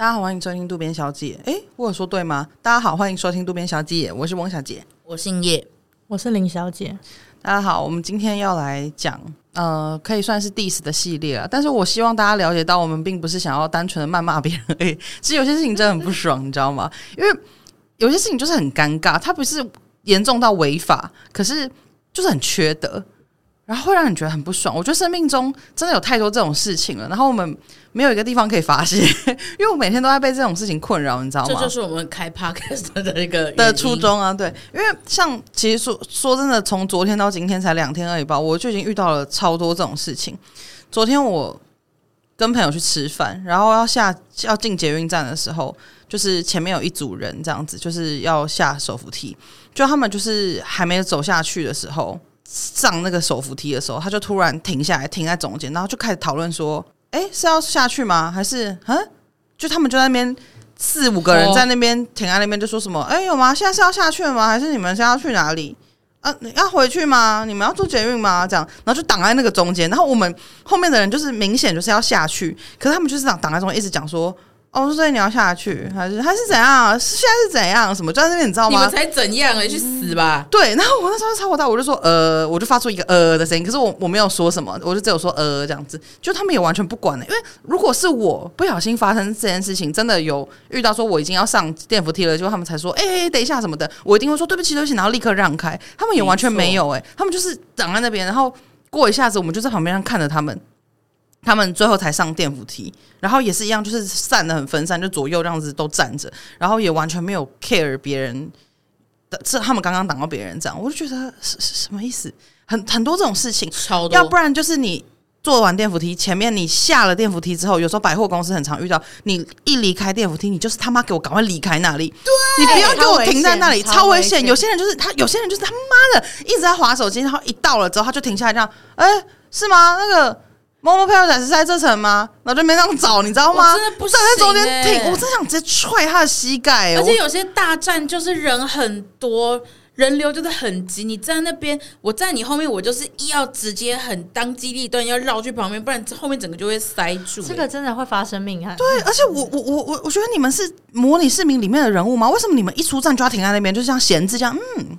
大家好，欢迎收听渡边小姐。哎，我有说对吗？大家好，欢迎收听渡边小姐，我是翁小姐，我姓叶，我是林小姐。大家好，我们今天要来讲，呃，可以算是 diss 的系列了。但是我希望大家了解到，我们并不是想要单纯的谩骂别人而已。其实有些事情真的很不爽，你知道吗？因为有些事情就是很尴尬，它不是严重到违法，可是就是很缺德。然后会让你觉得很不爽。我觉得生命中真的有太多这种事情了，然后我们没有一个地方可以发泄，因为我每天都在被这种事情困扰，你知道吗？这就是我们开 podcast 的一个的初衷啊。对，因为像其实说说真的，从昨天到今天才两天而已吧，我就已经遇到了超多这种事情。昨天我跟朋友去吃饭，然后要下要进捷运站的时候，就是前面有一组人这样子，就是要下手扶梯，就他们就是还没走下去的时候。上那个手扶梯的时候，他就突然停下来，停在中间，然后就开始讨论说：“哎，是要下去吗？还是嗯？”就他们就在那边四五个人在那边停在那边，就说什么：“哎，有吗？现在是要下去吗？还是你们现在要去哪里？啊，要回去吗？你们要坐捷运吗？这样，然后就挡在那个中间，然后我们后面的人就是明显就是要下去，可是他们就是挡挡在中间，一直讲说。”哦，所以你要下去，还是还是怎样？是现在是怎样？什么就在那边，你知道吗？你们才怎样？你去死吧！对，然后我那时候超火大，我就说呃，我就发出一个呃的声音，可是我我没有说什么，我就只有说呃这样子，就他们也完全不管的。因为如果是我不小心发生这件事情，真的有遇到说我已经要上电扶梯了，就他们才说哎、欸，等一下什么的，我一定会说对不起对不起，然后立刻让开。他们也完全没有哎、欸，他们就是挡在那边，然后过一下子，我们就在旁边上看着他们。他们最后才上电扶梯，然后也是一样，就是散的很分散，就左右这样子都站着，然后也完全没有 care 别人的，是他们刚刚挡到别人这样，我就觉得是是什么意思？很很多这种事情，超多。要不然就是你坐完电扶梯，前面你下了电扶梯之后，有时候百货公司很常遇到，你一离开电扶梯，你就是他妈给我赶快离开那里，对，你不要给我停在那里，超危险。有些人就是他，有些人就是他妈的一直在划手机，然后一到了之后他就停下来这样，哎，是吗？那个。某某朋友仔是在这层吗？然后就没让找，你知道吗？真的不是、欸、在中间停，我真想直接踹他的膝盖。而且有些大站就是人很多，人流就是很急。你站那边，我在你后面，我就是要直接很当机立断要绕去旁边，不然后面整个就会塞住。这个真的会发生命案。对，而且我我我我我觉得你们是模拟市民里面的人物吗？为什么你们一出站就要停在那边，就像闲置这样？嗯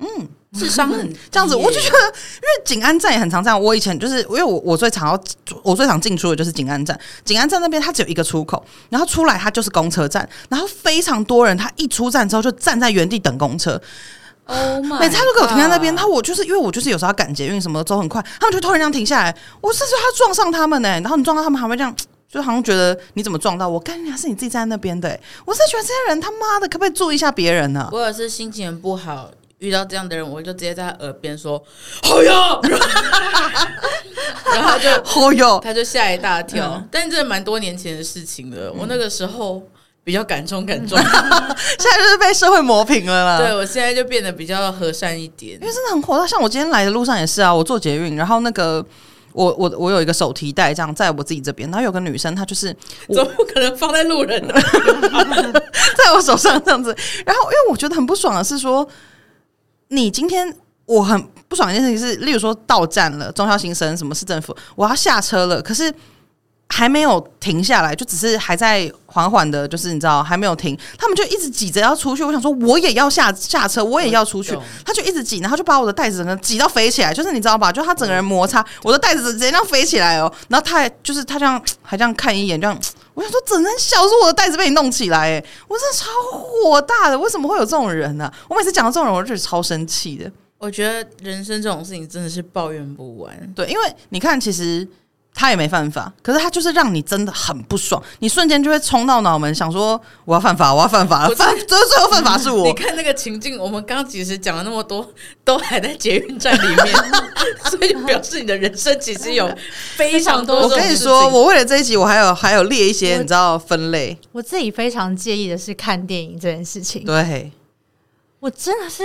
嗯。智商很这样子，我就觉得，因为景安站也很常这样。我以前就是，因为我我最常要我最常进出的就是景安站。景安站那边它只有一个出口，然后出来它就是公车站，然后非常多人，他一出站之后就站在原地等公车。Oh 每次他都给我停在那边，他我就是因为我就是有时候要赶捷运什么的走很快，他们就突然这样停下来。我甚至他撞上他们呢、欸，然后你撞到他们还会这样，就好像觉得你怎么撞到我？干你娘，是你自己站在那边的、欸。我是觉得这些人他妈的可不可以注意一下别人呢、啊？我也是心情不好。遇到这样的人，我就直接在他耳边说：“好呀！” 然后他就好哟，他就吓一大跳。嗯、但这蛮多年前的事情了，我那个时候比较敢冲敢撞，现在就是被社会磨平了啦。对，我现在就变得比较和善一点，因为真的很火。像我今天来的路上也是啊，我坐捷运，然后那个我我我有一个手提袋，这样在我自己这边，然后有个女生，她就是怎么不可能放在路人的，在我手上这样子。然后因为我觉得很不爽的是说。你今天我很不爽的一件事情是，例如说到站了，中校新生什么市政府，我要下车了，可是还没有停下来，就只是还在缓缓的，就是你知道还没有停，他们就一直挤着要出去。我想说我也要下下车，我也要出去，他就一直挤，然后就把我的袋子整个挤到飞起来，就是你知道吧？就他整个人摩擦我的袋子直接这样飞起来哦，然后他还就是他这样 还这样看一眼，这样。我想说，整整小说我的袋子被你弄起来，哎，我真的超火大的，为什么会有这种人呢、啊？我每次讲到这种人，我就是超生气的。我觉得人生这种事情真的是抱怨不完。对，因为你看，其实。他也没犯法，可是他就是让你真的很不爽，你瞬间就会冲到脑门，想说我要犯法，我要犯法了，犯最后最后犯法是我。你看那个情境，我们刚刚其实讲了那么多，都还在捷运站里面，所以表示你的人生其实有非常多。我跟你说，我为了这一集，我还有还有列一些，你知道分类。我自己非常介意的是看电影这件事情。对，我真的是。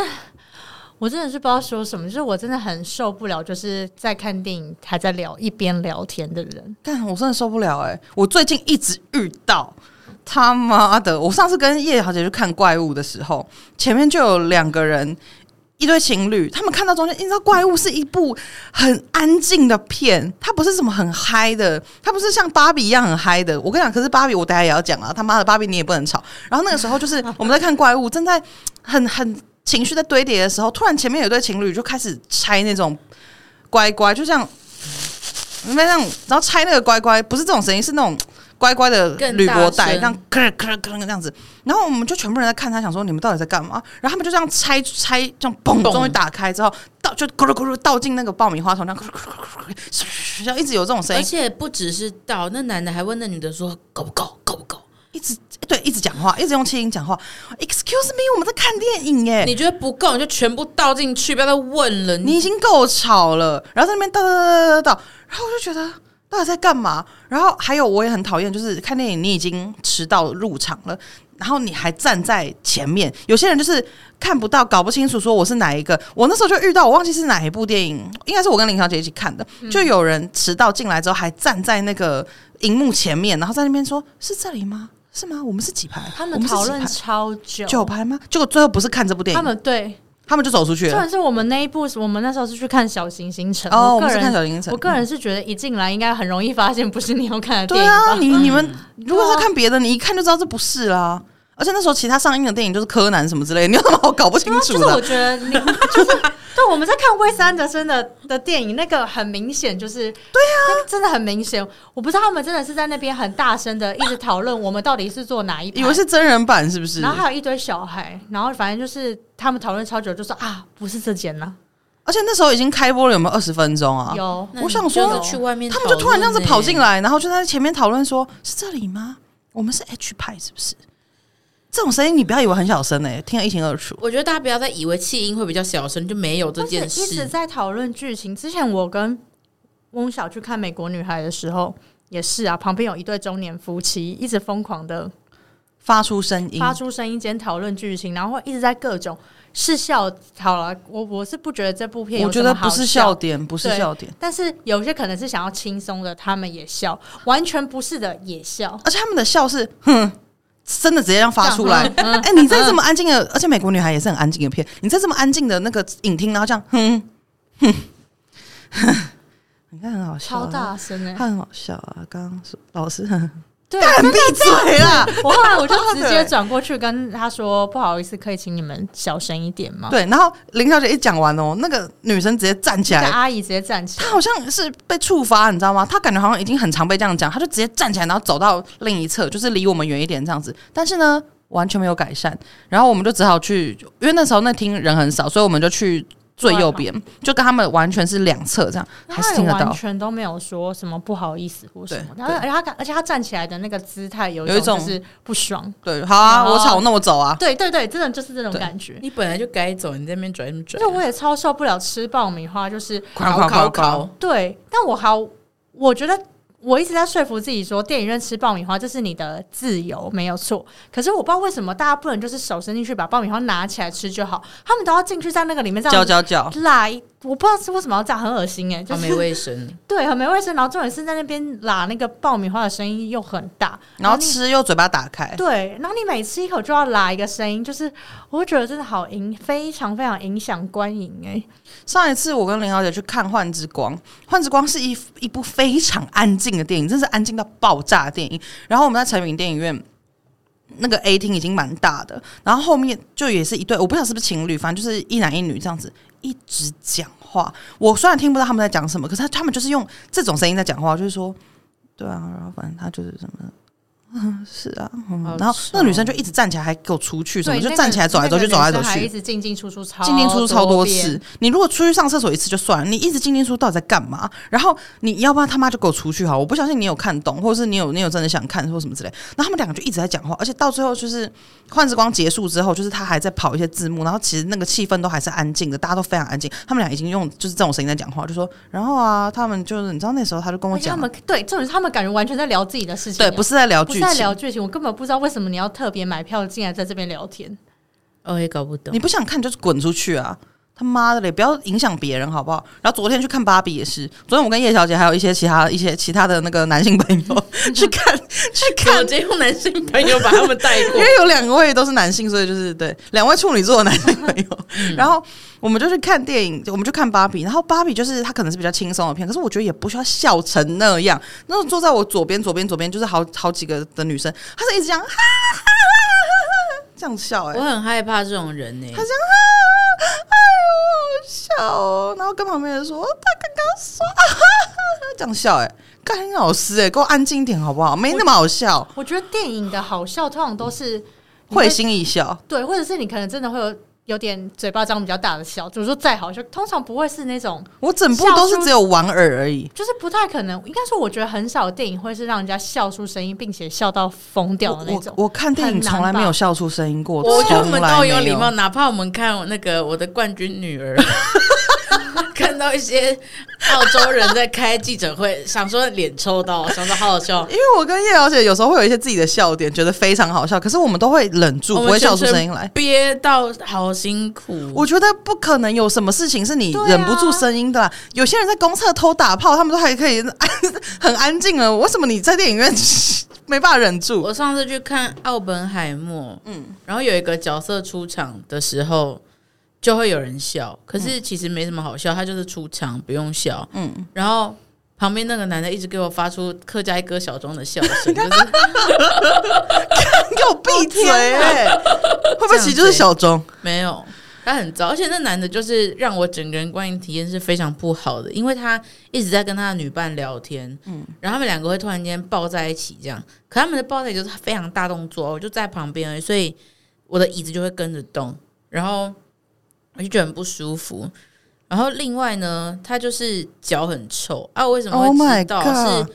我真的是不知道说什么，就是我真的很受不了，就是在看电影还在聊一边聊天的人。但我真的受不了哎、我最近一直遇到他妈的，我上次跟叶小姐去看怪物的时候，前面就有两个人，一对情侣，他们看到中间，你知道怪物是一部很安静的片，它不是什么很嗨的，它不是像芭比一样很嗨的。我跟你讲，可是芭比我等下也要讲啊，他妈的芭比你也不能吵。然后那个时候就是我们在看怪物，正在很很情绪在堆叠的时候，突然前面有对情侣就开始拆那种乖乖，就像那种，然后拆那个乖乖，不是这种声音，是那种。乖乖的铝箔袋，这样咯咯咯这样子，然后我们就全部人在看他，想说你们到底在干嘛？然后他们就这样拆拆，这样嘣，终于打开之后，倒就咕噜咕噜倒进那个爆米花桶，这样咕噜咕噜咕噜，像一直有这种声音。而且不只是倒，那男的还问那女的说够不够，够不够？一直对，一直讲话，一直用气音讲话。Excuse me，我们在看电影耶。你觉得不够，你就全部倒进去，不要再问了。你已经够吵了，然后在那边倒倒倒倒倒倒，然后我就觉得。到底在干嘛？然后还有，我也很讨厌，就是看电影，你已经迟到入场了，然后你还站在前面。有些人就是看不到，搞不清楚说我是哪一个。我那时候就遇到，我忘记是哪一部电影，应该是我跟林小姐一起看的。就有人迟到进来之后，还站在那个荧幕前面，然后在那边说：“是这里吗？是吗？我们是几排？他们讨论超久，九排吗？结果最后不是看这部电影，他们对。”他们就走出去了。虽是我们那一部，我们那时候是去看小行星城。哦，我是看小行星城。我个人是觉得一进来应该很容易发现不是你要看的电影。对啊，你你们如果是看别的，你一看就知道这不是啦。而且那时候其他上映的电影就是柯南什么之类的，你有什么好搞不清楚的？就是我觉得你就是 对我们在看威斯安德森的的电影，那个很明显就是对啊，真的很明显。我不知道他们真的是在那边很大声的一直讨论我们到底是做哪一，以为是真人版是不是？然后还有一堆小孩，然后反正就是他们讨论超久，就说啊，不是这间呢。而且那时候已经开播了，有没有二十分钟啊？有。我想说去外面，他们就突然这样子跑进来，然后就在前面讨论说，是这里吗？我们是 H 派是不是？这种声音你不要以为很小声诶、欸，听得一清二楚。我觉得大家不要再以为气音会比较小声，就没有这件事。一直在讨论剧情。之前我跟翁小去看《美国女孩》的时候，也是啊，旁边有一对中年夫妻，一直疯狂的发出声音，发出声音间讨论剧情，然后一直在各种是笑。好了，我我是不觉得这部片有，我觉得不是笑点，不是笑点。但是有些可能是想要轻松的，他们也笑；完全不是的也笑，而且他们的笑是哼。真的直接这样发出来，哎、欸，你在这么安静的，而且美国女孩也是很安静的片，你在这么安静的那个影厅，然后这样，哼哼，你看很好笑，超大声哎，他很好笑啊！刚刚说老师。对，闭嘴了！我后来我就直接转过去跟他说：“不好意思，可以请你们小声一点吗？”对，然后林小姐一讲完哦，那个女生直接站起来，阿姨直接站起来，她好像是被触发，你知道吗？她感觉好像已经很常被这样讲，她就直接站起来，然后走到另一侧，就是离我们远一点这样子。但是呢，完全没有改善。然后我们就只好去，因为那时候那厅人很少，所以我们就去。最右边就跟他们完全是两侧这样，还是听得到，完全都没有说什么不好意思或什么。然后而且他而且他站起来的那个姿态有一种是不爽。对，好啊，我吵，那我走啊。对对对，真的就是这种感觉。你本来就该走，你在那边拽什么拽？就我也超受不了吃爆米花，就是烤烤烤。对，但我好，我觉得。我一直在说服自己说，电影院吃爆米花这是你的自由，没有错。可是我不知道为什么大家不能就是手伸进去把爆米花拿起来吃就好，他们都要进去在那个里面这样搅搅搅来。我不知道是为什么要这样，很恶心哎、欸，就没卫生。对，很没卫生。然后重点是在那边拉那个爆米花的声音又很大，然后吃又嘴巴打开。对，然后你每吃一口就要拉一个声音，就是我会觉得真的好影，非常非常影响观影哎、欸。上一次我跟林小姐去看《幻之光》，《幻之光》是一一部非常安静的电影，真是安静到爆炸的电影。然后我们在成品电影院，那个 A 厅已经蛮大的，然后后面就也是一对，我不知道是不是情侣，反正就是一男一女这样子。一直讲话，我虽然听不到他们在讲什么，可是他他们就是用这种声音在讲话，就是说，对啊，然后反正他就是什么。嗯，是啊，嗯、然后那个女生就一直站起来，还给我出去，什么就站起来走来走去，走来走去，一直进进出出超，进进出出超多次。你如果出去上厕所一次就算了，你一直进进出，到底在干嘛？然后你要不然他妈就给我出去哈，我不相信你有看懂，或者是你有你有真的想看或什么之类。然后他们两个就一直在讲话，而且到最后就是《幻之光》结束之后，就是他还在跑一些字幕，然后其实那个气氛都还是安静的，大家都非常安静。他们俩已经用就是这种声音在讲话，就说，然后啊，他们就是你知道那时候他就跟我讲，他们对，这种他们感觉完全在聊自己的事情，对，不是在聊剧情，在聊剧情，我根本。不知道为什么你要特别买票进来在这边聊天，我也搞不懂。你不想看就是滚出去啊！他妈的嘞，不要影响别人好不好？然后昨天去看芭比也是，昨天我跟叶小姐还有一些其他一些其他的那个男性朋友 去看去看，直接用男性朋友把他们带过，因为有两位都是男性，所以就是对两位处女座的男性朋友。嗯、然后我们就去看电影，我们就看芭比。然后芭比就是他可能是比较轻松的片，可是我觉得也不需要笑成那样。那种坐在我左边左边左边就是好好几个的女生，她是一直这样哈哈这样笑哎、欸，我很害怕这种人呢、欸，他这样啊，哎呦好笑哦，然后跟旁边人说他刚刚说啊哈哈这样笑哎、欸。干老师哎，给我安静一点好不好？没那么好笑。我，我觉得电影的好笑通常都是会心一笑，对，或者是你可能真的会有有点嘴巴张比较大的笑。就是说再好笑，通常不会是那种我整部都是只有莞尔而已，就是不太可能。应该说，我觉得很少电影会是让人家笑出声音，并且笑到疯掉的那种。我，我看电影从来没有笑出声音过，我觉得我们都有礼貌，哪怕我们看那个我的冠军女儿。看到一些澳洲人在开记者会，想说脸抽到，想说好好笑。因为我跟叶小姐有时候会有一些自己的笑点，觉得非常好笑，可是我们都会忍住，不会笑出声音来，憋到好辛苦。我觉得不可能有什么事情是你忍不住声音的啦。有些人在公厕偷打炮，他们都还可以很安静了，为什么你在电影院 没办法忍住？我上次去看奥本海默，嗯，然后有一个角色出场的时候。就会有人笑，可是其实没什么好笑，他就是出场不用笑。嗯，然后旁边那个男的一直给我发出客家一哥小庄的笑声，就是给我闭嘴！哎，会不会其实就是小庄？没有，他很糟，而且那男的就是让我整个人观影体验是非常不好的，因为他一直在跟他的女伴聊天，嗯，然后他们两个会突然间抱在一起，这样，可他们的抱在一起就是非常大动作，我就在旁边，所以我的椅子就会跟着动，然后。我就觉得很不舒服，然后另外呢，他就是脚很臭啊！我为什么会知道？Oh、是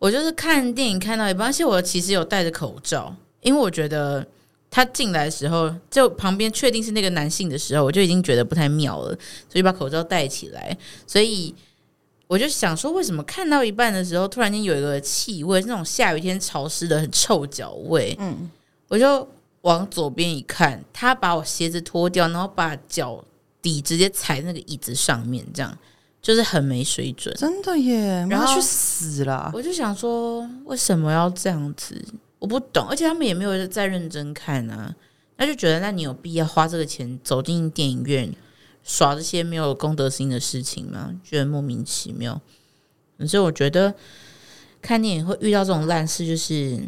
我就是看电影看到一半，而且我其实有戴着口罩，因为我觉得他进来的时候，就旁边确定是那个男性的时候，我就已经觉得不太妙了，所以把口罩戴起来。所以我就想说，为什么看到一半的时候，突然间有一个气味，是那种下雨天潮湿的很臭脚味？嗯，我就。往左边一看，他把我鞋子脱掉，然后把脚底直接踩那个椅子上面，这样就是很没水准，真的耶！然后去死了！我就想说，为什么要这样子？我不懂，而且他们也没有在认真看啊，那就觉得那你有必要花这个钱走进电影院耍这些没有公德心的事情吗？觉得莫名其妙。所以我觉得看电影会遇到这种烂事，就是。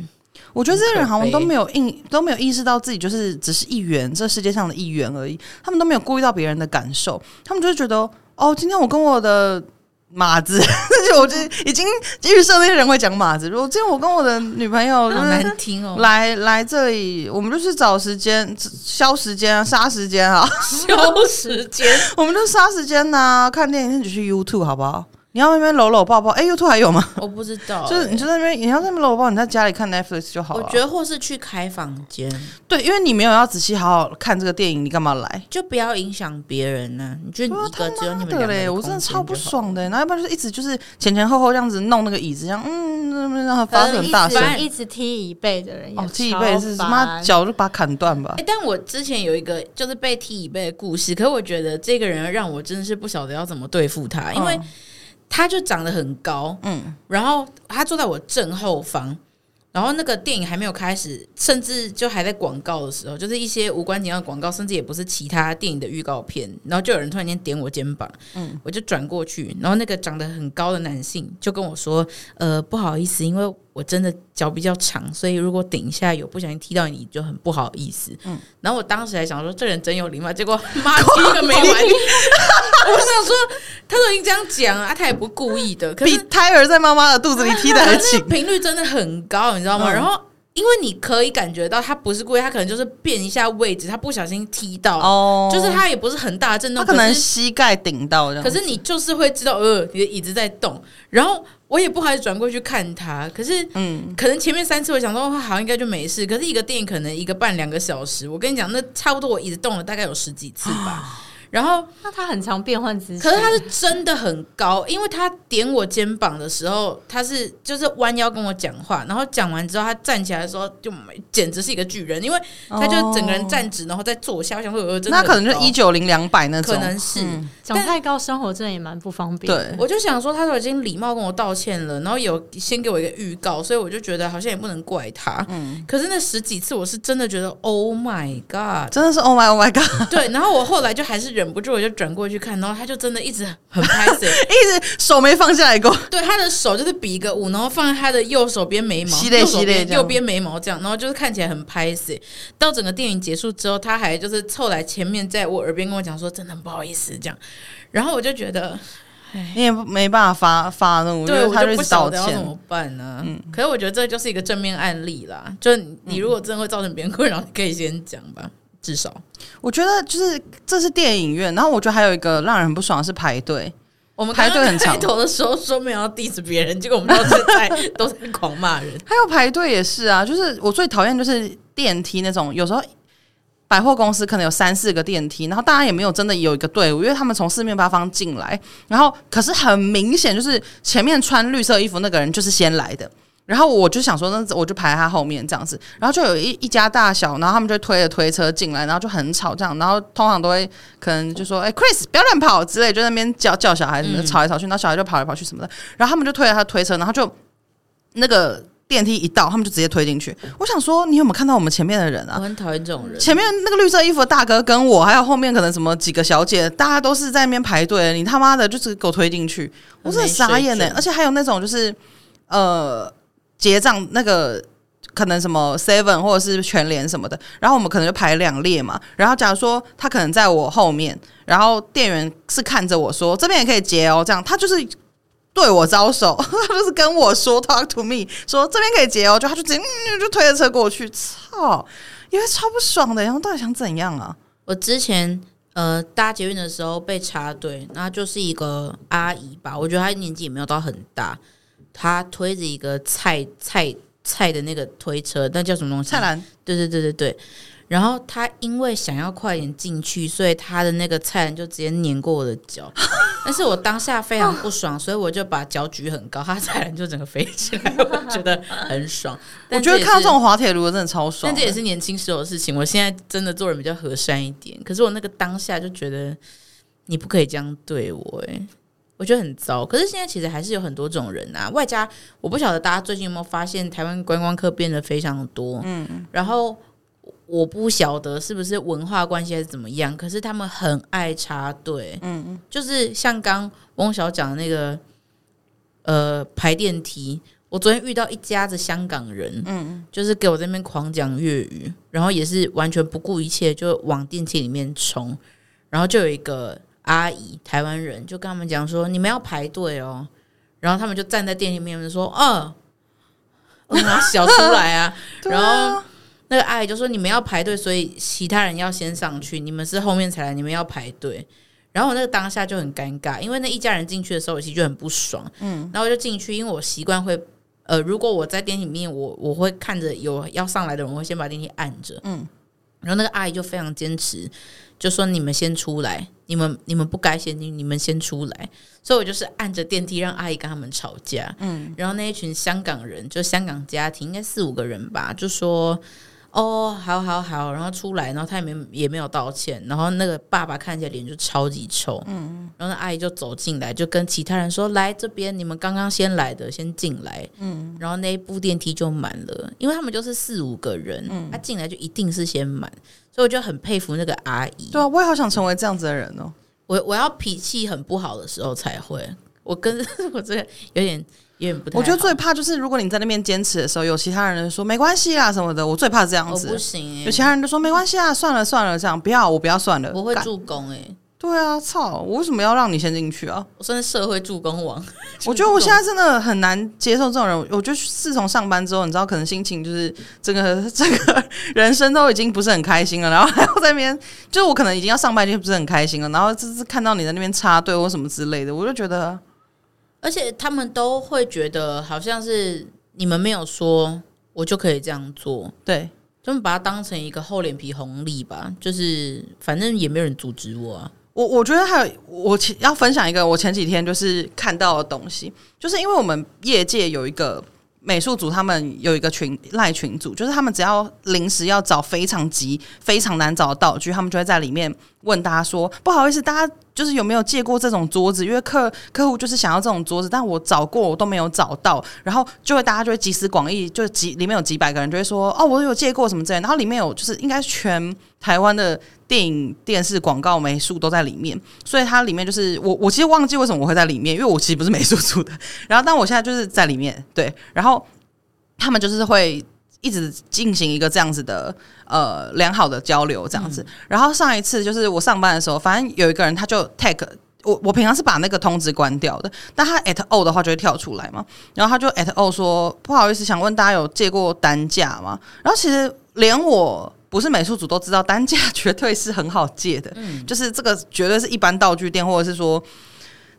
我觉得这些人好像都没有意都没有意识到自己就是只是一员，这世界上的一员而已。他们都没有顾虑到别人的感受，他们就是觉得哦，今天我跟我的马子，就我就已经预设那些人会讲马子。如果今天我跟我的女朋友就是难听哦，来来这里，我们就是找时间消时间啊，杀时间啊，消时间，我们就杀时间呐、啊，看电影那就去 YouTube 好不好？你要那边搂搂抱抱，哎，YouTube 还有吗？我不知道、欸，就是你就在那边，你要在那边搂搂抱，你在家里看 Netflix 就好了。我觉得或是去开房间，对，因为你没有要仔细好好看这个电影，你干嘛来？就不要影响别人呢、啊。你觉得你一个只有你们两个嘞，我真的超不爽的。然后要不然就是一直就是前前后后这样子弄那个椅子，这样嗯，让它发出很大声，一直踢椅背的人，哦，踢椅背是什么？脚就把它砍断吧。哎、欸，但我之前有一个就是被踢椅背的故事，可是我觉得这个人让我真的是不晓得要怎么对付他，因为。嗯他就长得很高，嗯，然后他坐在我正后方，然后那个电影还没有开始，甚至就还在广告的时候，就是一些无关紧要的广告，甚至也不是其他电影的预告片，然后就有人突然间点我肩膀，嗯，我就转过去，然后那个长得很高的男性就跟我说，呃，不好意思，因为。我真的脚比较长，所以如果顶一下有不小心踢到你就很不好意思。嗯，然后我当时还想说这人真有礼貌，结果 妈 踢一个没完。我想说他都已经这样讲啊，他也不故意的，可是比胎儿在妈妈的肚子里踢的还勤，频率真的很高，你知道吗？嗯、然后因为你可以感觉到他不是故意，他可能就是变一下位置，他不小心踢到，哦，就是他也不是很大的震动，他可能膝盖顶到这样，可是你就是会知道，呃，你的椅子在动，然后。我也不好意思转过去看他，可是，嗯，可能前面三次我想说好像应该就没事，可是一个电影可能一个半两个小时，我跟你讲，那差不多我椅子动了大概有十几次吧。然后那他很常变换姿势，可是他是真的很高，因为他点我肩膀的时候，他是就是弯腰跟我讲话，然后讲完之后，他站起来的时候就简直是一个巨人，因为他就整个人站直，然后再坐下，我想说有真的，那可能就一九零两百那种，可能是。长太高，生活真的也蛮不方便。对，我就想说，他都已经礼貌跟我道歉了，然后有先给我一个预告，所以我就觉得好像也不能怪他。嗯，可是那十几次，我是真的觉得，Oh my God，真的是 Oh my Oh my God。对，然后我后来就还是忍不住，我就转过去看，然后他就真的一直很 拍谢，一直手没放下来过。对，他的手就是比一个五，然后放在他的右手边眉毛，右手边右边眉毛这样，然后就是看起来很拍死。到整个电影结束之后，他还就是凑来前面，在我耳边跟我讲说：“真的很不好意思。”这样，然后我就觉得，你也没办法发发怒，对，他就不晓得要怎么办呢、啊？嗯，可是我觉得这就是一个正面案例啦。就你如果真的会造成别人困扰，你可以先讲吧。至少，我觉得就是这是电影院，然后我觉得还有一个让人很不爽的是排队。我们排队很长，开头的时候说没有要 diss 别人，结果我们到现在都在狂骂人。还有排队也是啊，就是我最讨厌就是电梯那种，有时候百货公司可能有三四个电梯，然后大家也没有真的有一个队伍，因为他们从四面八方进来，然后可是很明显就是前面穿绿色衣服那个人就是先来的。然后我就想说，那我就排在他后面这样子。然后就有一一家大小，然后他们就推着推车进来，然后就很吵这样。然后通常都会可能就说：“哎，Chris，不要乱跑之类。”就在那边叫叫小孩什么的，吵来吵去，然后小孩就跑来跑去什么的。然后他们就推着他推车，然后就那个电梯一到，他们就直接推进去。我想说，你有没有看到我们前面的人啊？我很讨厌这种人。前面那个绿色衣服的大哥跟我，还有后面可能什么几个小姐，大家都是在那边排队。你他妈的，就是给我推进去，我真的傻眼呢。而且还有那种就是呃。结账那个可能什么 Seven 或者是全联什么的，然后我们可能就排两列嘛。然后假如说他可能在我后面，然后店员是看着我说这边也可以结哦，这样他就是对我招手，他就是跟我说 Talk to me，说这边可以结哦，就他就直接就推着车过去，操，因为超不爽的，然后到底想怎样啊？我之前呃搭捷运的时候被插队，那就是一个阿姨吧，我觉得她年纪也没有到很大。他推着一个菜菜菜的那个推车，那叫什么东西？菜篮。对对对对对。然后他因为想要快点进去，所以他的那个菜篮就直接碾过我的脚。但是我当下非常不爽，所以我就把脚举很高，他菜篮就整个飞起来，我觉得很爽。我觉得看到这种滑铁卢真的超爽。但这也是年轻时候的事情。我现在真的做人比较和善一点，可是我那个当下就觉得你不可以这样对我，欸，诶。我觉得很糟，可是现在其实还是有很多这种人啊。外加我不晓得大家最近有没有发现，台湾观光客变得非常多。嗯，然后我不晓得是不是文化关系还是怎么样，可是他们很爱插队。嗯嗯，就是像刚翁小讲的那个，呃，排电梯。我昨天遇到一家子香港人，嗯，就是给我在那边狂讲粤语，然后也是完全不顾一切就往电梯里面冲，然后就有一个。阿姨，台湾人就跟他们讲说：“你们要排队哦。”然后他们就站在电梯里面说：“嗯，我拿小 出来啊。”然后那个阿姨就说：“你们要排队，所以其他人要先上去，你们是后面才来，你们要排队。”然后我那个当下就很尴尬，因为那一家人进去的时候，我其实就很不爽。嗯，然后我就进去，因为我习惯会，呃，如果我在电梯里面，我我会看着有要上来的人，我会先把电梯按着。嗯，然后那个阿姨就非常坚持。就说你们先出来，你们你们不该先进，你们先出来。所以我就是按着电梯让阿姨跟他们吵架。嗯，然后那一群香港人，就香港家庭，应该四五个人吧，就说。哦，好好好，然后出来，然后他也没也没有道歉，然后那个爸爸看起来脸就超级臭，嗯，然后那阿姨就走进来，就跟其他人说：“来这边，你们刚刚先来的，先进来。”嗯，然后那一部电梯就满了，因为他们就是四五个人，嗯，他进来就一定是先满，所以我就很佩服那个阿姨。对啊，我也好想成为这样子的人哦。我我要脾气很不好的时候才会，我跟 我这个有点。我觉得最怕就是，如果你在那边坚持的时候，有其他人说没关系啊什么的，我最怕这样子。不行、欸，有其他人就说没关系啊，算了算了，这样不要，我不要算了。我会助攻哎、欸，对啊，操，我为什么要让你先进去啊？我算是社会助攻王。我觉得我现在真的很难接受这种人。我觉得自从上班之后，你知道，可能心情就是整个整个人生都已经不是很开心了，然后还要在那边，就是我可能已经要上班，就不是很开心了，然后就是看到你在那边插队或什么之类的，我就觉得。而且他们都会觉得好像是你们没有说，我就可以这样做。对，他们把它当成一个厚脸皮红利吧，就是反正也没有人阻止我啊。我我觉得还有我前要分享一个我前几天就是看到的东西，就是因为我们业界有一个。美术组他们有一个群赖群组，就是他们只要临时要找非常急、非常难找的道具，他们就会在里面问大家说：“不好意思，大家就是有没有借过这种桌子？因为客客户就是想要这种桌子，但我找过我都没有找到。”然后就会大家就会集思广益，就几里面有几百个人就会说：“哦，我有借过什么之类。”然后里面有就是应该全台湾的电影、电视、广告、美术都在里面，所以它里面就是我我其实忘记为什么我会在里面，因为我其实不是美术组的。然后但我现在就是在里面，对，然后。他们就是会一直进行一个这样子的呃良好的交流，这样子。嗯、然后上一次就是我上班的时候，反正有一个人他就 tag 我，我平常是把那个通知关掉的，但他 at all 的话就会跳出来嘛。然后他就 at all 说不好意思，想问大家有借过单价吗？然后其实连我不是美术组都知道，单价绝对是很好借的，嗯，就是这个绝对是一般道具店或者是说。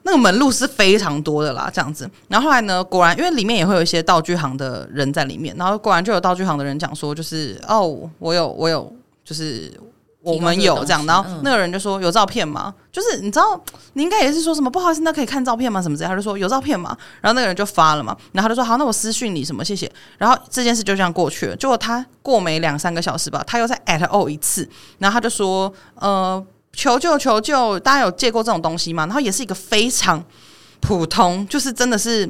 那个门路是非常多的啦，这样子。然后后来呢，果然因为里面也会有一些道具行的人在里面，然后果然就有道具行的人讲说，就是哦，我有我有，就是我们有这样。然后那个人就说有照片吗？就是你知道，你应该也是说什么不好意思，那可以看照片吗？什么之类，他就说有照片吗？然后那个人就发了嘛，然后他就说好，那我私讯你什么，谢谢。然后这件事就这样过去了。结果他过没两三个小时吧，他又再 at all 一次，然后他就说呃。求救！求救！大家有借过这种东西吗？然后也是一个非常普通，就是真的是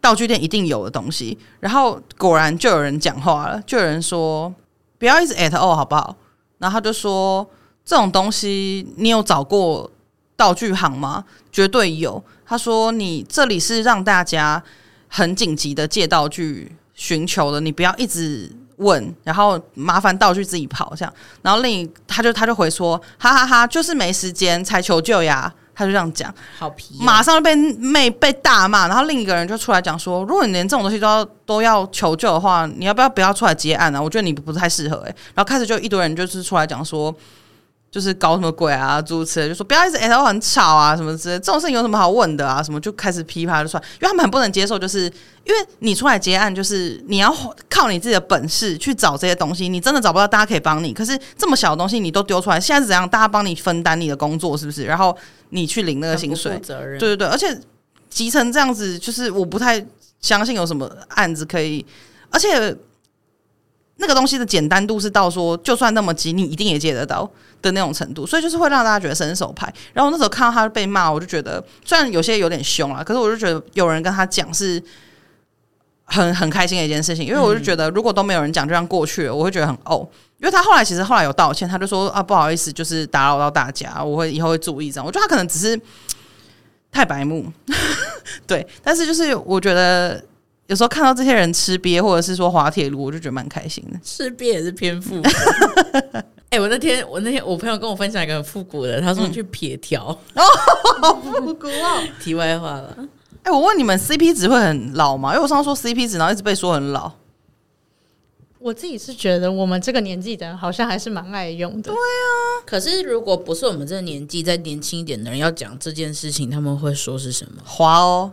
道具店一定有的东西。然后果然就有人讲话了，就有人说不要一直 at all 好不好？然后他就说这种东西你有找过道具行吗？绝对有。他说你这里是让大家很紧急的借道具寻求的，你不要一直。问，然后麻烦道具自己跑这样，然后另一他就他就回说，哈哈哈哈，就是没时间才求救呀，他就这样讲，好皮，马上就被妹被大骂，然后另一个人就出来讲说，如果你连这种东西都要都要求救的话，你要不要不要出来接案呢？啊？我觉得你不太适合诶、欸。然后开始就一堆人就是出来讲说。就是搞什么鬼啊，诸如此类，就说不要一直 all 很吵啊，什么之类，这种事情有什么好问的啊？什么就开始噼啪就算，因为他们很不能接受，就是因为你出来接案，就是你要靠你自己的本事去找这些东西，你真的找不到，大家可以帮你。可是这么小的东西你都丢出来，现在是怎样？大家帮你分担你的工作，是不是？然后你去领那个薪水，责任。对对对，而且急成这样子，就是我不太相信有什么案子可以，而且。那个东西的简单度是到说，就算那么急，你一定也接得到的那种程度，所以就是会让大家觉得伸手牌。然后那时候看到他被骂，我就觉得虽然有些有点凶啊，可是我就觉得有人跟他讲是很很开心的一件事情，因为我就觉得如果都没有人讲，就这样过去了，我会觉得很哦。因为他后来其实后来有道歉，他就说啊不好意思，就是打扰到大家，我会以后会注意这样。我觉得他可能只是太白目，对，但是就是我觉得。有时候看到这些人吃鳖，或者是说滑铁卢，我就觉得蛮开心的。吃鳖也是偏复古。哎、欸，我那天我那天我朋友跟我分享一个很复古的，他说去撇条，哦，好复古哦。题外话了，哎、欸，我问你们，CP 值会很老吗？因为我上次说 CP 值，然后一直被说很老。我自己是觉得我们这个年纪的人好像还是蛮爱用的。对啊，可是如果不是我们这个年纪，再年轻一点的人要讲这件事情，他们会说是什么？滑哦，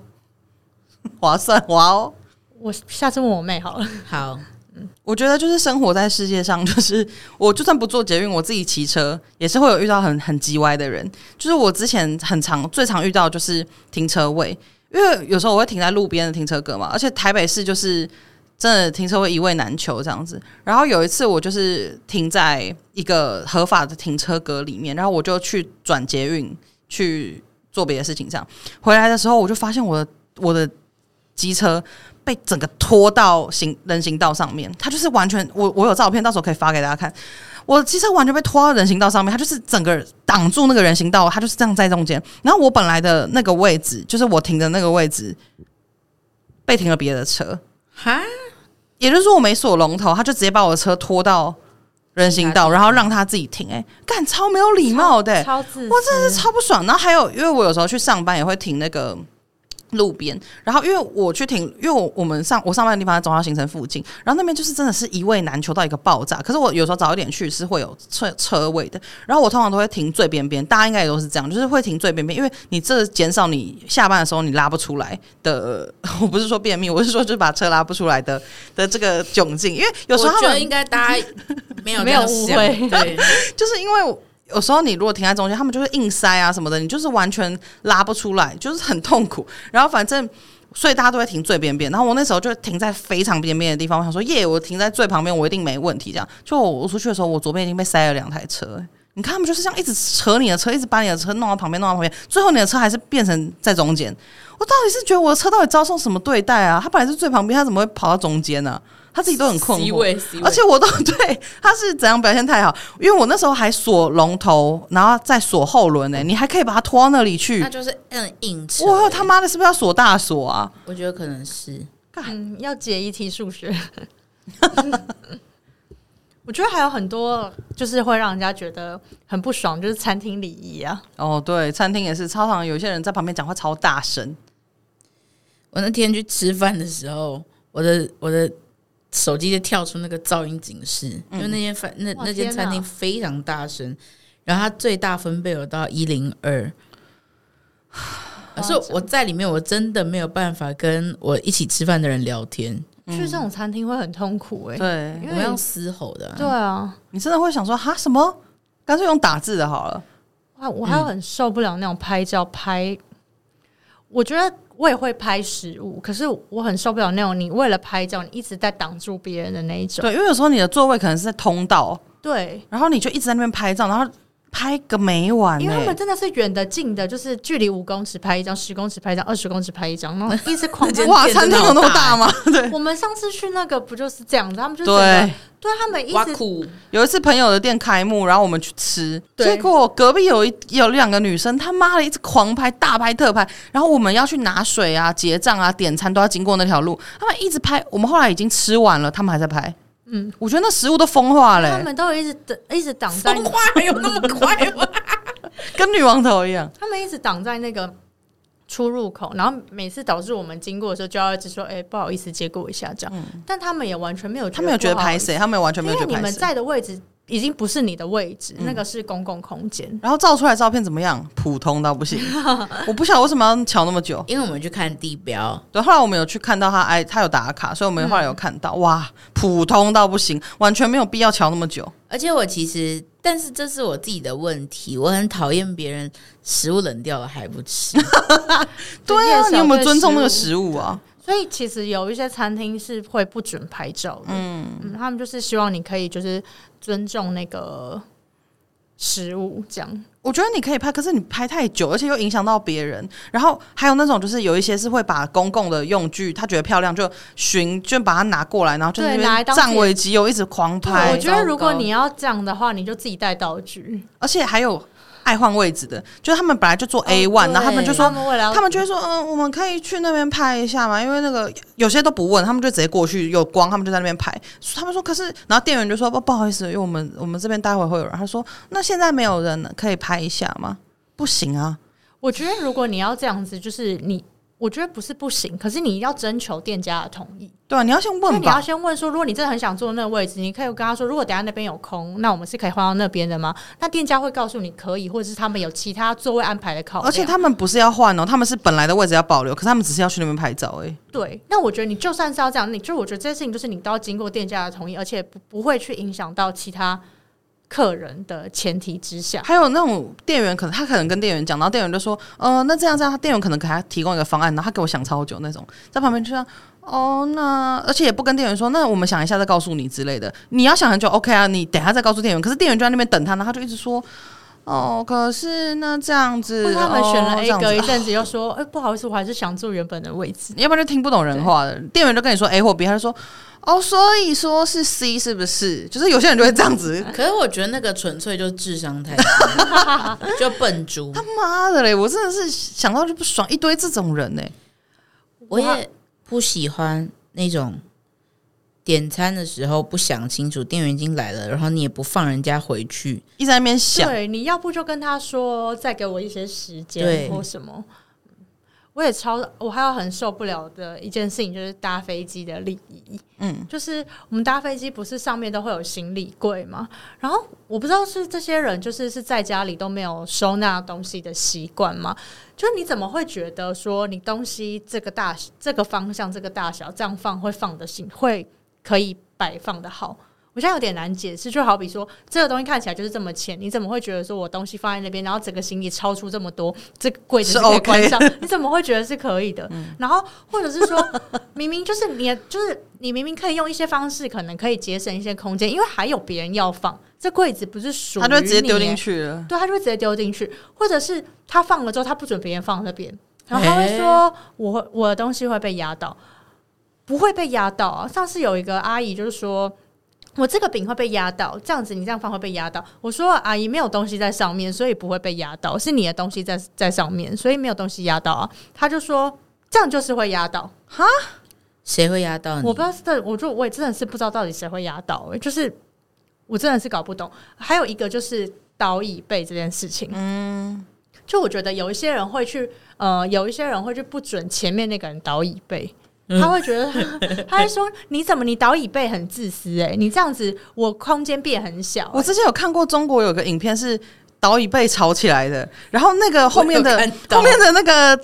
划算滑哦。我下次问我妹好了。好，嗯，我觉得就是生活在世界上，就是我就算不坐捷运，我自己骑车也是会有遇到很很叽歪的人。就是我之前很常最常遇到就是停车位，因为有时候我会停在路边的停车格嘛，而且台北市就是真的停车位一位难求这样子。然后有一次我就是停在一个合法的停车格里面，然后我就去转捷运去做别的事情，这样回来的时候我就发现我的我的机车。被整个拖到行人行道上面，他就是完全我我有照片，到时候可以发给大家看。我的机车完全被拖到人行道上面，他就是整个挡住那个人行道，他就是这样在中间。然后我本来的那个位置，就是我停的那个位置，被停了别的车。哈，也就是说我没锁龙头，他就直接把我的车拖到人行道，然后让他自己停。哎，干超没有礼貌的，超自，我真的是超不爽。然后还有，因为我有时候去上班也会停那个。路边，然后因为我去停，因为我我们上我上班的地方在中央新城附近，然后那边就是真的是一位难求到一个爆炸。可是我有时候早一点去是会有车车位的，然后我通常都会停最边边，大家应该也都是这样，就是会停最边边，因为你这减少你下班的时候你拉不出来的。我不是说便秘，我是说就是把车拉不出来的的这个窘境，因为有时候他们我觉得应该大家没有 没有误会，对，就是因为。有时候你如果停在中间，他们就会硬塞啊什么的，你就是完全拉不出来，就是很痛苦。然后反正，所以大家都会停最边边。然后我那时候就停在非常边边的地方，我想说耶，我停在最旁边，我一定没问题。这样，就我，出去的时候，我左边已经被塞了两台车。你看他们就是这样一直扯你的车，一直把你的车弄到旁边，弄到旁边，最后你的车还是变成在中间。我到底是觉得我的车到底遭受什么对待啊？他本来是最旁边，他怎么会跑到中间呢、他自己都很困惑，而且我都对他是怎样表现太好，因为我那时候还锁龙头，然后再锁后轮呢、欸，你还可以把它拖到那里去，那就是嗯硬车、欸。哇，他妈的，是不是要锁大锁啊？我觉得可能是，嗯，要解一题数学。我觉得还有很多，就是会让人家觉得很不爽，就是餐厅礼仪啊。哦，对，餐厅也是，操场有些人在旁边讲话超大声。我那天去吃饭的时候，我的我的。手机就跳出那个噪音警示，因为那间饭那那间餐厅非常大声，然后它最大分贝有到一零二，所以我在里面我真的没有办法跟我一起吃饭的人聊天。去这种餐厅会很痛苦哎、欸，对，因为要嘶吼的、啊，对啊，你真的会想说哈什么？干脆用打字的好了。啊，我还有很受不了那种拍照拍，我觉得。我也会拍食物，可是我很受不了那种你为了拍照，你一直在挡住别人的那一种。对，因为有时候你的座位可能是在通道，对，然后你就一直在那边拍照，然后拍个没完、欸。因为他们真的是远的近的，就是距离五公尺拍一张，十公尺拍一张，二十公尺拍一张，然后 一直狂拍。哇，餐厅有那么大吗？对，我们上次去那个不就是这样子？他们就对。对，他们一直有一次朋友的店开幕，然后我们去吃，结果隔壁有一有两个女生，他妈的一直狂拍大拍特拍，然后我们要去拿水啊、结账啊、点餐都要经过那条路，他们一直拍。我们后来已经吃完了，他们还在拍。嗯，我觉得那食物都风化了、欸，他们都一直等，一直挡在。风化 有那么快吗？跟女王头一样，他们一直挡在那个。出入口，然后每次导致我们经过的时候，就要一直说：“哎、欸，不好意思，借过一下。”这样，嗯、但他们也完全没有，他没有觉得拍谁，他们也完全没有觉得。因为你们在的位置已经不是你的位置，嗯、那个是公共空间。然后照出来照片怎么样？普通到不行。我不晓得为什么要瞧那么久，因为我们去看地标。对，后来我们有去看到他，哎，他有打卡，所以我们后来有看到，嗯、哇，普通到不行，完全没有必要瞧那么久。而且我其实。但是这是我自己的问题，我很讨厌别人食物冷掉了还不吃。对啊，你有没有尊重那个食物啊？所以其实有一些餐厅是会不准拍照的，嗯，嗯，他们就是希望你可以就是尊重那个。食物这样，我觉得你可以拍，可是你拍太久，而且又影响到别人。然后还有那种，就是有一些是会把公共的用具，他觉得漂亮就寻，就把它拿过来，然后就那边占为己有，一直狂拍。我觉得如果你要这样的话，你就自己带道具，而且还有。爱换位置的，就是他们本来就坐 A one，、哦、然后他们就说，他们，他们就会说，嗯，我们可以去那边拍一下嘛，因为那个有些都不问，他们就直接过去，有光，他们就在那边拍。他们说，可是，然后店员就说，不，不好意思，因为我们我们这边待会会有人。他说，那现在没有人可以拍一下吗？不行啊，我觉得如果你要这样子，就是你。我觉得不是不行，可是你要征求店家的同意。对啊，你要先问。你要先问说，如果你真的很想坐那个位置，你可以跟他说，如果等下那边有空，那我们是可以换到那边的吗？那店家会告诉你可以，或者是他们有其他座位安排的考虑。而且他们不是要换哦，他们是本来的位置要保留，可是他们只是要去那边拍照而已。对，那我觉得你就算是要这样，你就我觉得这些事情就是你都要经过店家的同意，而且不不会去影响到其他。客人的前提之下，还有那种店员，可能他可能跟店员讲，然后店员就说：“呃，那这样这样。”他店员可能给他提供一个方案，然后他给我想超久那种，在旁边就说：“哦，那而且也不跟店员说，那我们想一下再告诉你之类的。你要想很久，OK 啊？你等下再告诉店员。可是店员就在那边等他，呢他就一直说：哦，可是那这样子，他们选了 A，隔一阵子又说：哎、哦欸，不好意思，我还是想坐原本的位置。要不然就听不懂人话的店员就跟你说 A 或 B，他就说。”哦，所以说是 C 是不是？就是有些人就会这样子。可是我觉得那个纯粹就是智商太低，就笨猪。他妈的嘞！我真的是想到就不爽，一堆这种人呢。我也不喜欢那种点餐的时候不想清楚，店员已经来了，然后你也不放人家回去，一直在那边想。对，你要不就跟他说，再给我一些时间或什么。我也超，我还有很受不了的一件事情，就是搭飞机的礼仪。嗯，就是我们搭飞机不是上面都会有行李柜吗？然后我不知道是这些人就是是在家里都没有收纳东西的习惯吗？就是你怎么会觉得说你东西这个大这个方向这个大小这样放会放得行，会可以摆放的好？我现在有点难解释，就好比说这个东西看起来就是这么浅，你怎么会觉得说我东西放在那边，然后整个行李超出这么多，这个柜子是可以关上，你怎么会觉得是可以的？嗯、然后或者是说，明明就是你，就是你明明可以用一些方式，可能可以节省一些空间，因为还有别人要放，这柜子不是属于你，他就直接丢进去了，对，他就会直接丢进去，或者是他放了之后，他不准别人放那边，然后他会说我我的东西会被压到，不会被压到啊。上次有一个阿姨就是说。我这个饼会被压到，这样子你这样放会被压到。我说阿姨没有东西在上面，所以不会被压到，是你的东西在在上面，所以没有东西压到啊。他就说这样就是会压到，哈？谁会压到你？我不知道我就我也真的是不知道到底谁会压到，欸，就是我真的是搞不懂。还有一个就是倒椅背这件事情，嗯，就我觉得有一些人会去，呃，有一些人会去不准前面那个人倒椅背。他会觉得，他会说：“你怎么你倒椅背很自私？哎，你这样子我空间变很小欸。”我之前有看过中国有个影片是倒椅背吵起来的，然后那个后面的后面的那个。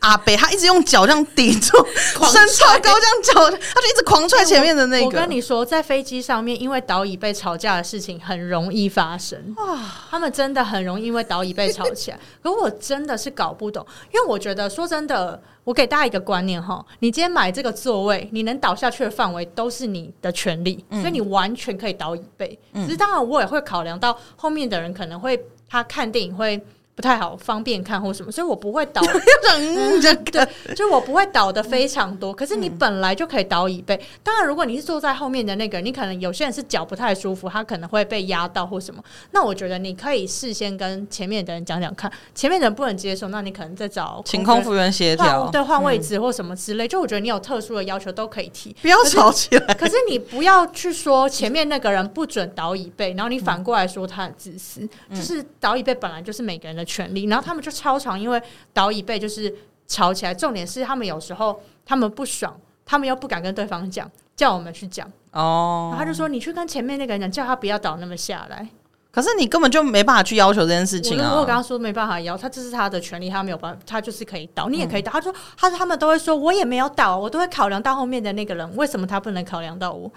阿北他一直用脚这样抵住，身超高这样脚，他就一直狂踹前面的那个。我跟你说，在飞机上面，因为倒椅被吵架的事情很容易发生。哇，他们真的很容易因为倒椅被吵起来。可我真的是搞不懂，因为我觉得说真的，我给大家一个观念哈，你今天买这个座位，你能倒下去的范围都是你的权利，所以你完全可以倒椅背。只是当然，我也会考量到后面的人可能会他看电影会。不太好方便看或什么，所以我不会倒。嗯、对，就我不会倒的非常多。可是你本来就可以倒椅背。当然，如果你是坐在后面的那个，你可能有些人是脚不太舒服，他可能会被压到或什么。那我觉得你可以事先跟前面的人讲讲看，前面的人不能接受，那你可能再找请空服员协调，对，换位置或什么之类。就我觉得你有特殊的要求都可以提，不要吵起来。可是你不要去说前面那个人不准倒椅背，然后你反过来说他很自私。就是倒椅背本来就是每个人的权利，然后他们就超常，因为倒椅背就是吵起来。重点是他们有时候他们不爽，他们又不敢跟对方讲，叫我们去讲哦。然后他就说：“你去跟前面那个人讲，叫他不要倒那么下来。”可是你根本就没办法去要求这件事情啊！我我跟他说没办法要，他这是他的权利，他没有办法，他就是可以倒，你也可以倒。他说他说他们都会说，我也没有倒，我都会考量到后面的那个人，为什么他不能考量到我？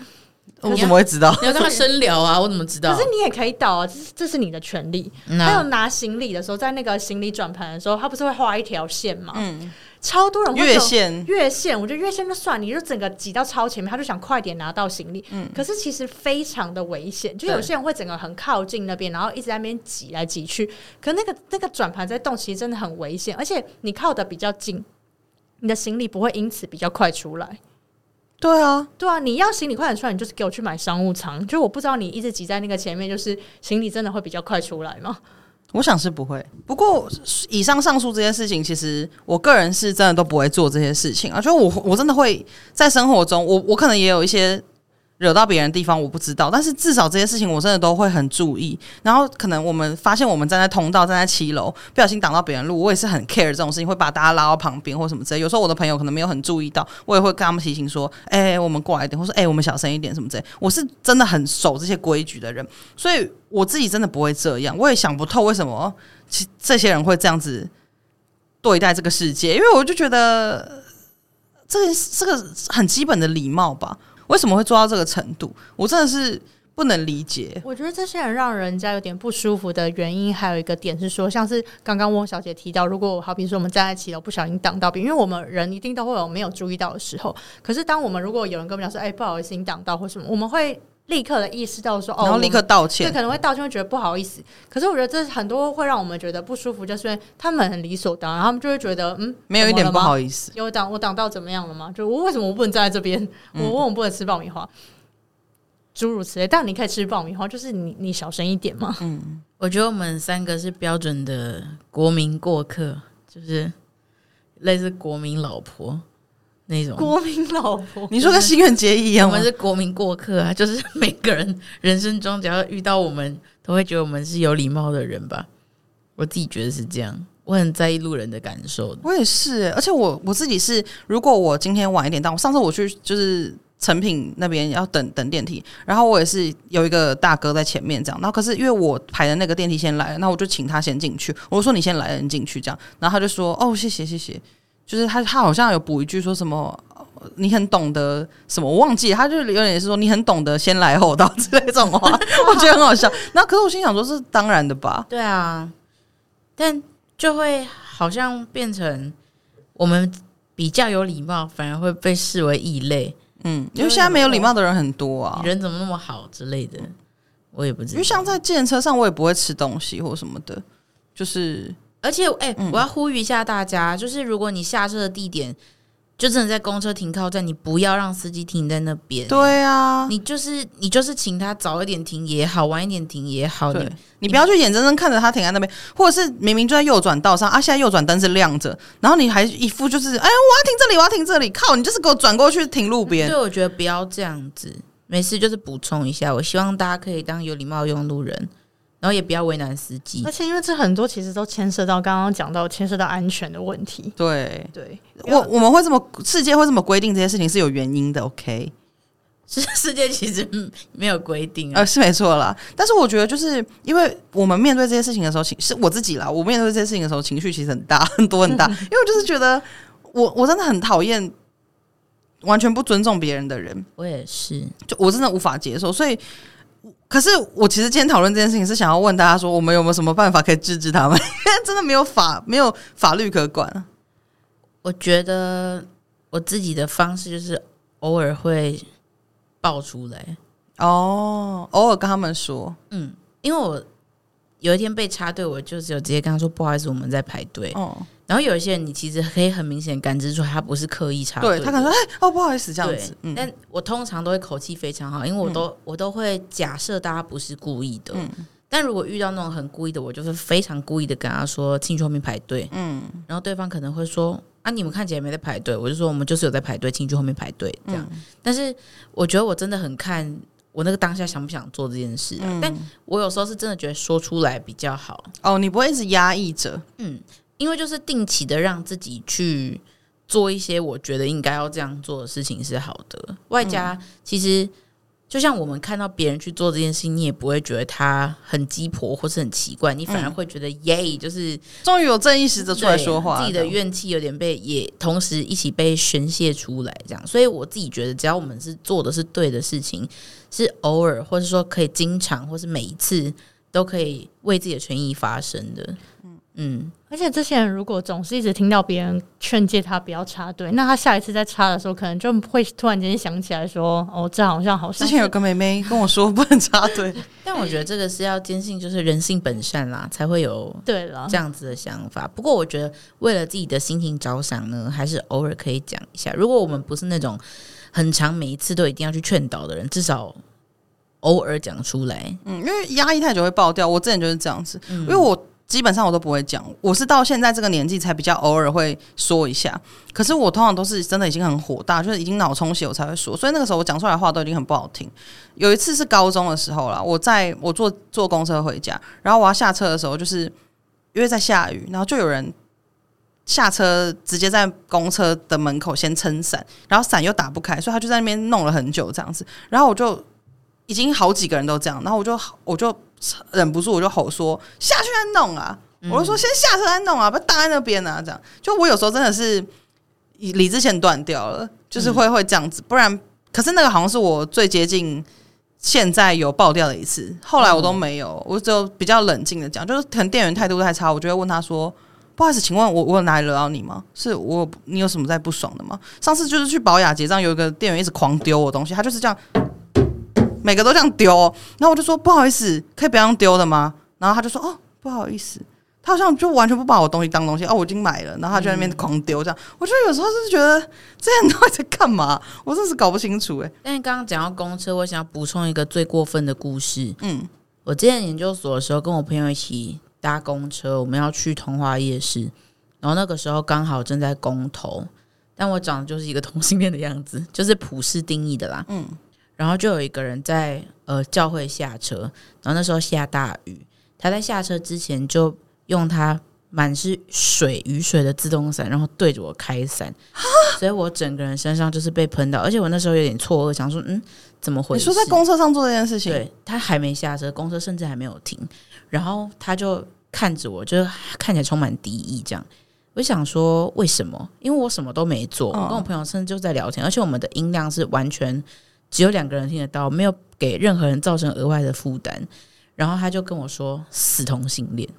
我怎么会知道？你要跟他深聊啊！我怎么知道？可是你也可以倒啊，这是这是你的权利。还、嗯、有拿行李的时候，在那个行李转盘的时候，他不是会画一条线吗？嗯，超多人会越线越线，我觉得越线就算，你就整个挤到超前面，他就想快点拿到行李。嗯，可是其实非常的危险，就有些人会整个很靠近那边，然后一直在那边挤来挤去。可那个那个转盘在动，其实真的很危险，而且你靠的比较近，你的行李不会因此比较快出来。对啊，对啊，你要行李快点出来，你就是给我去买商务舱。就我不知道你一直挤在那个前面，就是行李真的会比较快出来吗？我想是不会。不过以上上述这些事情，其实我个人是真的都不会做这些事情啊。就我我真的会在生活中，我我可能也有一些。惹到别人的地方我不知道，但是至少这些事情我真的都会很注意。然后可能我们发现我们站在通道，站在七楼，不小心挡到别人路，我也是很 care 这种事情，会把大家拉到旁边或什么之类。有时候我的朋友可能没有很注意到，我也会跟他们提醒说：“哎、我们过来一点，或说哎、我们小声一点什么之类。”我是真的很守这些规矩的人，所以我自己真的不会这样。我也想不透为什么其这些人会这样子对待这个世界，因为我就觉得这个这个很基本的礼貌吧。为什么会做到这个程度？我真的是不能理解。我觉得这些人让人家有点不舒服的原因，还有一个点是说，像是刚刚翁小姐提到，如果好比说我们站在七楼不小心挡到别人，因为我们人一定都会有没有注意到的时候。可是当我们如果有人跟我们讲说：“哎，不好意思，你挡到或什么”，我们会。立刻的意识到说，哦，然后立刻道歉，对，可能会道歉，会觉得不好意思。可是我觉得这很多会让我们觉得不舒服，就是因为他们很理所当然，他们就会觉得，嗯，没有一点不好意思。有挡我挡到怎么样了吗？就我为什么我不能站在这边？我为什么不能吃爆米花？诸如此类。但你可以吃爆米花，就是你你小声一点嘛。嗯，我觉得我们三个是标准的国民过客，就是类似国民老婆。那种国民老婆，你说跟新愿结衣一样吗？我们是国民过客啊，就是每个人人生中只要遇到我们，都会觉得我们是有礼貌的人吧。我自己觉得是这样，我很在意路人的感受。我也是，而且我我自己是，如果我今天晚一点到，我上次我去就是成品那边要等等电梯，然后我也是有一个大哥在前面这样，然后可是因为我排的那个电梯先来，那我就请他先进去，我说你先来，你进去这样，然后他就说哦谢谢谢谢。就是他，他好像有补一句说什么，你很懂得什么，我忘记，他就有点是说你很懂得先来后到之类这种话，我觉得很好笑。那可是我心想说，是当然的吧？对啊，但就会好像变成我们比较有礼貌，反而会被视为异类。嗯，因为现在没有礼貌的人很多啊，人怎么那么好之类的，我也不知道。因为像在计程车上，我也不会吃东西或什么的，就是。而且，哎、欸，我要呼吁一下大家，嗯、就是如果你下车的地点就真的在公车停靠站，你不要让司机停在那边。对啊，你就是你就是请他早一点停也好，晚一点停也好，你你不要去眼睁睁看着他停在那边，或者是明明就在右转道上啊，现在右转灯是亮着，然后你还一副就是哎，我要停这里，我要停这里，靠，你就是给我转过去停路边。所以，我觉得不要这样子，没事，就是补充一下，我希望大家可以当有礼貌的用路人。然后也不要为难司机，而且因为这很多其实都牵涉到刚刚讲到牵涉到安全的问题。对对，我我们会这么世界会这么规定这些事情是有原因的。OK，世世界其实没有规定啊，呃，是没错啦。但是我觉得就是因为我们面对这些事情的时候，情是我自己啦。我面对这些事情的时候，情绪其实很大 很多很大，因为我就是觉得我我真的很讨厌完全不尊重别人的人。我也是，就我真的无法接受，所以。可是我其实今天讨论这件事情是想要问大家说，我们有没有什么办法可以制止他们？因为真的没有法，没有法律可管。我觉得我自己的方式就是偶尔会爆出来哦，偶尔跟他们说，嗯，因为我有一天被插队，我就只有直接跟他说不好意思，我们在排队。哦。然后有一些人，你其实可以很明显感知出来，他不是刻意插队，对他可能说：“哎，哦，不好意思，这样子。”嗯，但我通常都会口气非常好，因为我都、嗯、我都会假设大家不是故意的。嗯，但如果遇到那种很故意的，我就是非常故意的跟他说：“请去后面排队。”嗯，然后对方可能会说：“啊，你们看起来没在排队。”我就说：“我们就是有在排队，请去后面排队。”这样。嗯、但是我觉得我真的很看我那个当下想不想做这件事、啊，嗯、但我有时候是真的觉得说出来比较好。哦，你不会一直压抑着，嗯。因为就是定期的让自己去做一些我觉得应该要这样做的事情是好的，外加其实就像我们看到别人去做这件事情，你也不会觉得他很鸡婆或是很奇怪，你反而会觉得耶，就是终于有正义使者出来说话，自己的怨气有点被也同时一起被宣泄出来，这样。所以我自己觉得，只要我们是做的是对的事情，是偶尔或者说可以经常或是每一次都可以为自己的权益发声的。嗯，而且这些人如果总是一直听到别人劝诫他不要插队，那他下一次再插的时候，可能就会突然间想起来说：“哦，这好像好像……”之前有个妹妹跟我说不能插队，但我觉得这个是要坚信就是人性本善啦，才会有对了这样子的想法。不过我觉得为了自己的心情着想呢，还是偶尔可以讲一下。如果我们不是那种很长每一次都一定要去劝导的人，至少偶尔讲出来。嗯，因为压抑太久会爆掉。我之前就是这样子，嗯、因为我。基本上我都不会讲，我是到现在这个年纪才比较偶尔会说一下。可是我通常都是真的已经很火大，就是已经脑充血我才会说。所以那个时候我讲出来的话都已经很不好听。有一次是高中的时候啦，我在我坐坐公车回家，然后我要下车的时候，就是因为在下雨，然后就有人下车直接在公车的门口先撑伞，然后伞又打不开，所以他就在那边弄了很久这样子。然后我就已经好几个人都这样，然后我就我就。忍不住我就吼说下去再弄啊！嗯、我就说先下车再弄啊，不要挡在那边啊！这样就我有时候真的是理智线断掉了，就是会会这样子。不然，可是那个好像是我最接近现在有爆掉的一次。后来我都没有，我只有比较冷静的讲，就是可能店员态度太差，我就会问他说：“不好意思，请问我我有哪里惹到你吗？是我你有什么在不爽的吗？”上次就是去保雅结账，有一个店员一直狂丢我东西，他就是这样。每个都这样丢，然后我就说不好意思，可以不要用丢的吗？然后他就说哦，不好意思，他好像就完全不把我东西当东西哦，我已经买了，然后他就在那边狂丢这样。嗯、我觉得有时候就是觉得这些人到底在干嘛？我真是搞不清楚哎。但是刚刚讲到公车，我想要补充一个最过分的故事。嗯，我之前研究所的时候，跟我朋友一起搭公车，我们要去通话夜市，然后那个时候刚好正在公投，但我长得就是一个同性恋的样子，就是普世定义的啦。嗯。然后就有一个人在呃教会下车，然后那时候下大雨，他在下车之前就用他满是水雨水的自动伞，然后对着我开伞，所以我整个人身上就是被喷到，而且我那时候有点错愕，想说嗯怎么回事？你说在公车上做这件事情？对，他还没下车，公车甚至还没有停，然后他就看着我，就看起来充满敌意这样，我想说为什么？因为我什么都没做，嗯、我跟我朋友甚至就在聊天，而且我们的音量是完全只有两个人听得到，没有给任何人造成额外的负担。然后他就跟我说死同性恋，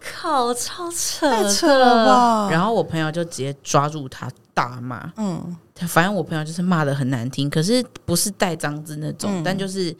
靠，超扯，太扯了吧！然后我朋友就直接抓住他大骂，嗯，反正我朋友就是骂的很难听，可是不是带脏字那种，嗯、但就是。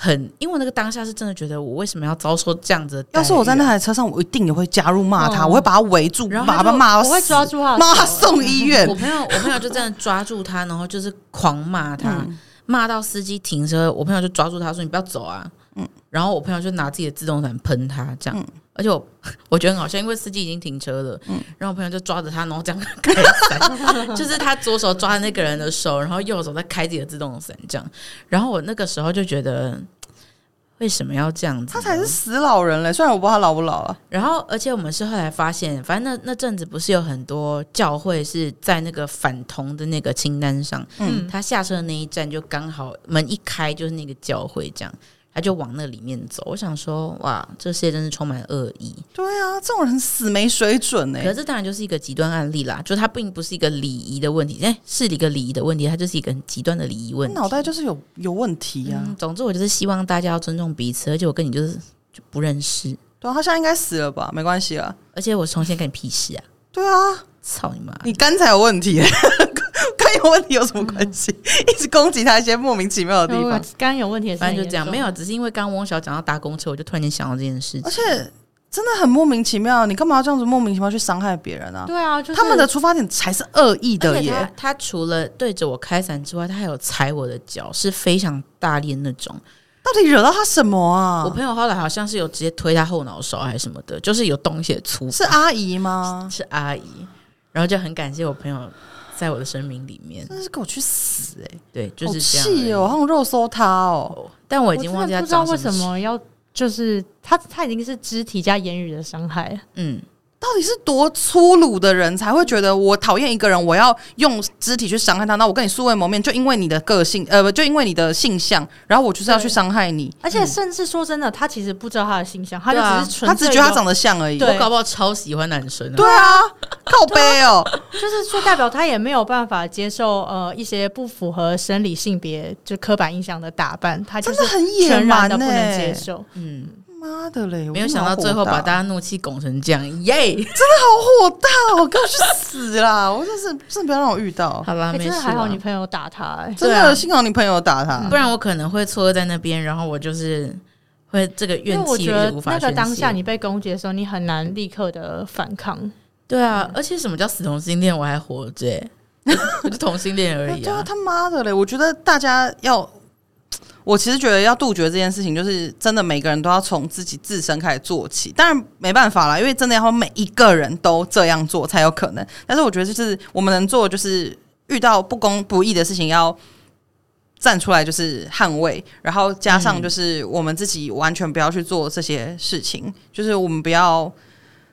很，因为那个当下是真的觉得我为什么要遭受这样子的？要是我在那台车上，我一定也会加入骂他，嗯、我会把他围住，然后把他骂到死，我会抓住他，骂他送医院。我朋友，我朋友就这样抓住他，然后就是狂骂他，骂、嗯、到司机停车。我朋友就抓住他说：“你不要走啊！”嗯，然后我朋友就拿自己的自动伞喷他，这样。嗯、而且我 我觉得很好笑，因为司机已经停车了。嗯，然后我朋友就抓着他，然后这样开伞，就是他左手抓着那个人的手，然后右手在开自己的自动伞，这样。然后我那个时候就觉得。为什么要这样子？他才是死老人嘞！虽然我不知道他老不老啊。然后，而且我们是后来发现，反正那那阵子不是有很多教会是在那个反同的那个清单上。嗯，他下车的那一站就刚好门一开就是那个教会这样。他就往那里面走，我想说，哇，这世界真是充满恶意。对啊，这种人死没水准哎、欸。可是这当然就是一个极端案例啦，就他并不是一个礼仪的问题，哎，是一个礼仪的问题，他就是一个很极端的礼仪问题。脑袋就是有有问题呀、啊嗯。总之，我就是希望大家要尊重彼此，而且我跟你就是就不认识。对啊，他现在应该死了吧？没关系啊。而且我重新跟你屁事啊。对啊。操你妈！你肝才有问题，肝有问题有什么关系？一直攻击他一些莫名其妙的地方。肝有问题，反正就这样，没有，只是因为刚翁小讲到搭公车，我就突然间想到这件事情。而且真的很莫名其妙，你干嘛要这样子莫名其妙去伤害别人啊？对啊，就是、他们的出发点才是恶意的耶。他，他除了对着我开伞之外，他还有踩我的脚，是非常大力的那种。到底惹到他什么啊？我朋友后来好像是有直接推他后脑勺还是什么的，就是有东西的粗。是阿姨吗？是阿姨。然后就很感谢我朋友在我的生命里面，真是给我去死哎、欸！对，就是这样。气哦，好像肉搜他哦，但我已经忘记他不知道为什么要，就是他他已经是肢体加言语的伤害。嗯。到底是多粗鲁的人才会觉得我讨厌一个人，我要用肢体去伤害他？那我跟你素未谋面，就因为你的个性，呃，不，就因为你的性向，然后我就是要去伤害你。而且甚至说真的，他其实不知道他的性向，他就只是纯、啊，他只觉得他长得像而已。我搞不好超喜欢男生、啊。对啊，靠背哦，就是就代表他也没有办法接受呃一些不符合生理性别就刻板印象的打扮，他就是很野蛮的不能接受。嗯。妈的嘞！没有想到最后把大家怒气拱成这样，耶、真的好火大，我跟我去死啦！我真是真的不要让我遇到。好吧，没事。还好你朋友打他、欸，真的幸好你朋友打他，不然我可能会错在那边，然后我就是会这个怨气。那个当下你被攻击的时候，你很难立刻的反抗。对啊，而且什么叫死同性恋？我还活着、欸，我就同性恋而已啊！对啊，他妈的嘞！我觉得大家要。我其实觉得要杜绝这件事情，就是真的每个人都要从自己自身开始做起。当然没办法啦，因为真的要每一个人都这样做才有可能。但是我觉得，就是我们能做，就是遇到不公不义的事情，要站出来，就是捍卫。然后加上就是我们自己完全不要去做这些事情，就是我们不要。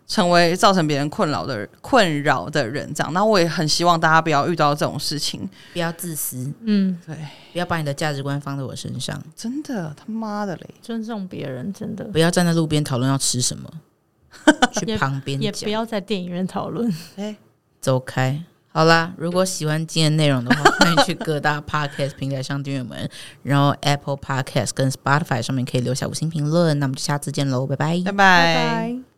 成为造成别人困扰的困扰的人，这样。那我也很希望大家不要遇到这种事情，不要自私。嗯，对，不要把你的价值观放在我身上。真的，他妈的嘞！尊重别人，真的不要站在路边讨论要吃什么，去旁边也不要在电影院讨论。哎，走开。好啦，如果喜欢今天内容的话，欢迎去各大 Podcast 平台上订阅我们，然后 Apple Podcast 跟 Spotify 上面可以留下五星评论。那我们就下次见喽，拜拜，拜拜。拜拜。